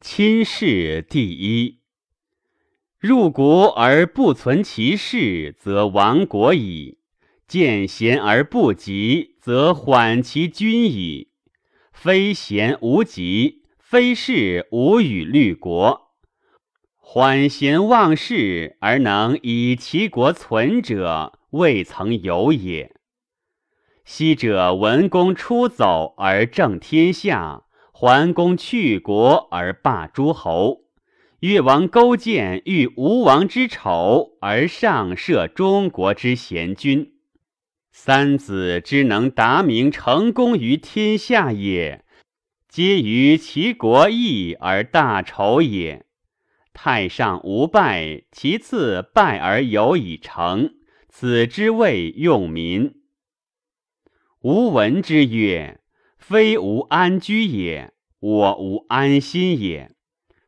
亲事第一。入国而不存其事，则亡国矣；见贤而不及，则缓其君矣。非贤无疾，非事无与虑国。缓贤忘事而能以其国存者，未曾有也。昔者文公出走而正天下，桓公去国而霸诸侯，越王勾践欲吴王之丑而上摄中国之贤君。三子之能达名成功于天下也，皆于其国义而大仇也。太上无败，其次败而有以成，此之谓用民。吾闻之曰：非吾安居也，我无安心也；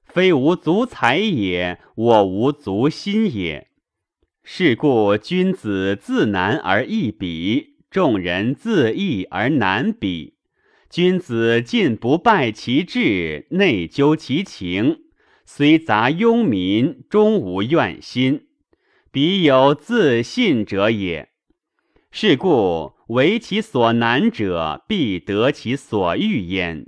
非吾足财也，我无足心也。是故君子自难而易比，众人自易而难比。君子进不败其志，内究其情。虽杂庸民，终无怨心，彼有自信者也。是故为其所难者，必得其所欲焉。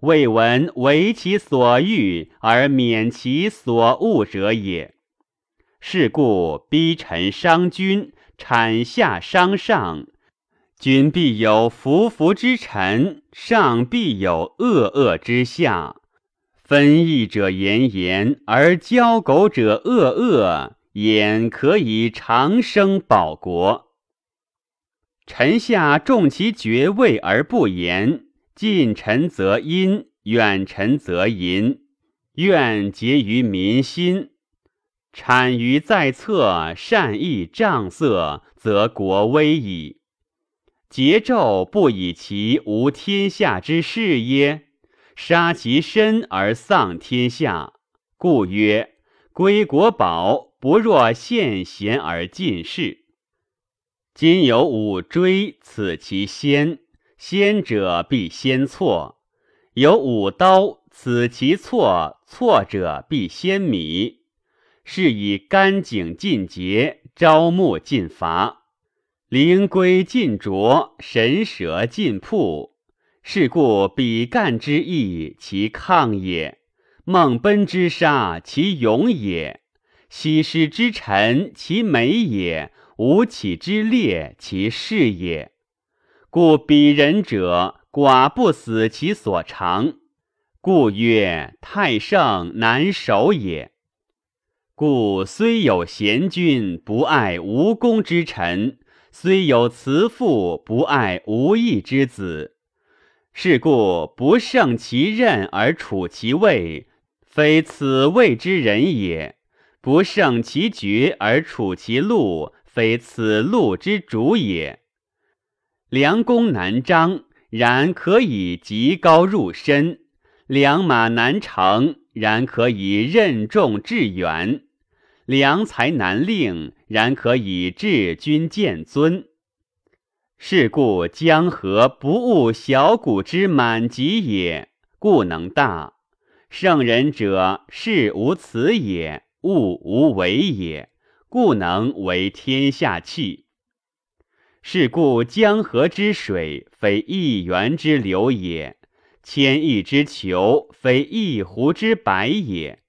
未闻为其所欲而免其所恶者也。是故逼臣伤君，产下伤上。君必有服服之臣，上必有恶恶之下。分义者言言，而交狗者恶恶，焉可以长生保国？臣下重其爵位而不言，近臣则阴，远臣则淫。怨结于民心，产于在侧，善意仗色，则国危矣。桀纣不以其无天下之事耶？杀其身而丧天下，故曰：归国宝不若献贤而进士。今有五追，此其先；先者必先错。有五刀，此其错；错者必先米。是以干井尽竭，朝暮尽伐，灵龟尽啄，神蛇尽扑。是故比干之义，其抗也；孟奔之杀，其勇也；西施之臣，其美也；吴起之烈，其势也。故鄙人者，寡不死其所长。故曰：太盛难守也。故虽有贤君，不爱无功之臣；虽有慈父，不爱无义之子。是故不胜其任而处其位，非此位之人也；不胜其爵而处其禄，非此路之主也。良弓难张，然可以极高入深；良马难成，然可以任重致远；良才难令，然可以治君见尊。是故江河不务小谷之满极也，故能大；圣人者事无辞也，物无为也，故能为天下器。是故江河之水，非一源之流也；千亿之裘，非一湖之白也。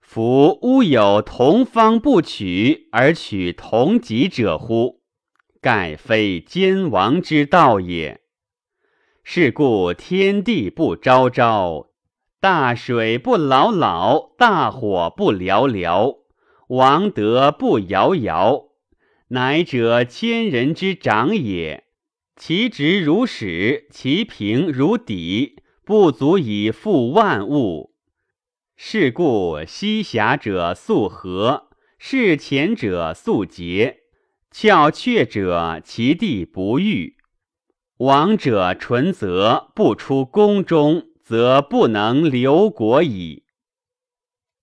夫乌有同方不取而取同极者乎？盖非奸王之道也。是故天地不昭昭，大水不涝涝，大火不燎燎，王德不遥遥，乃者千人之长也。其直如矢，其平如砥，不足以复万物。是故西狭者速和，是前者速捷。翘阙者，其地不遇；王者纯则不出宫中，则不能留国矣。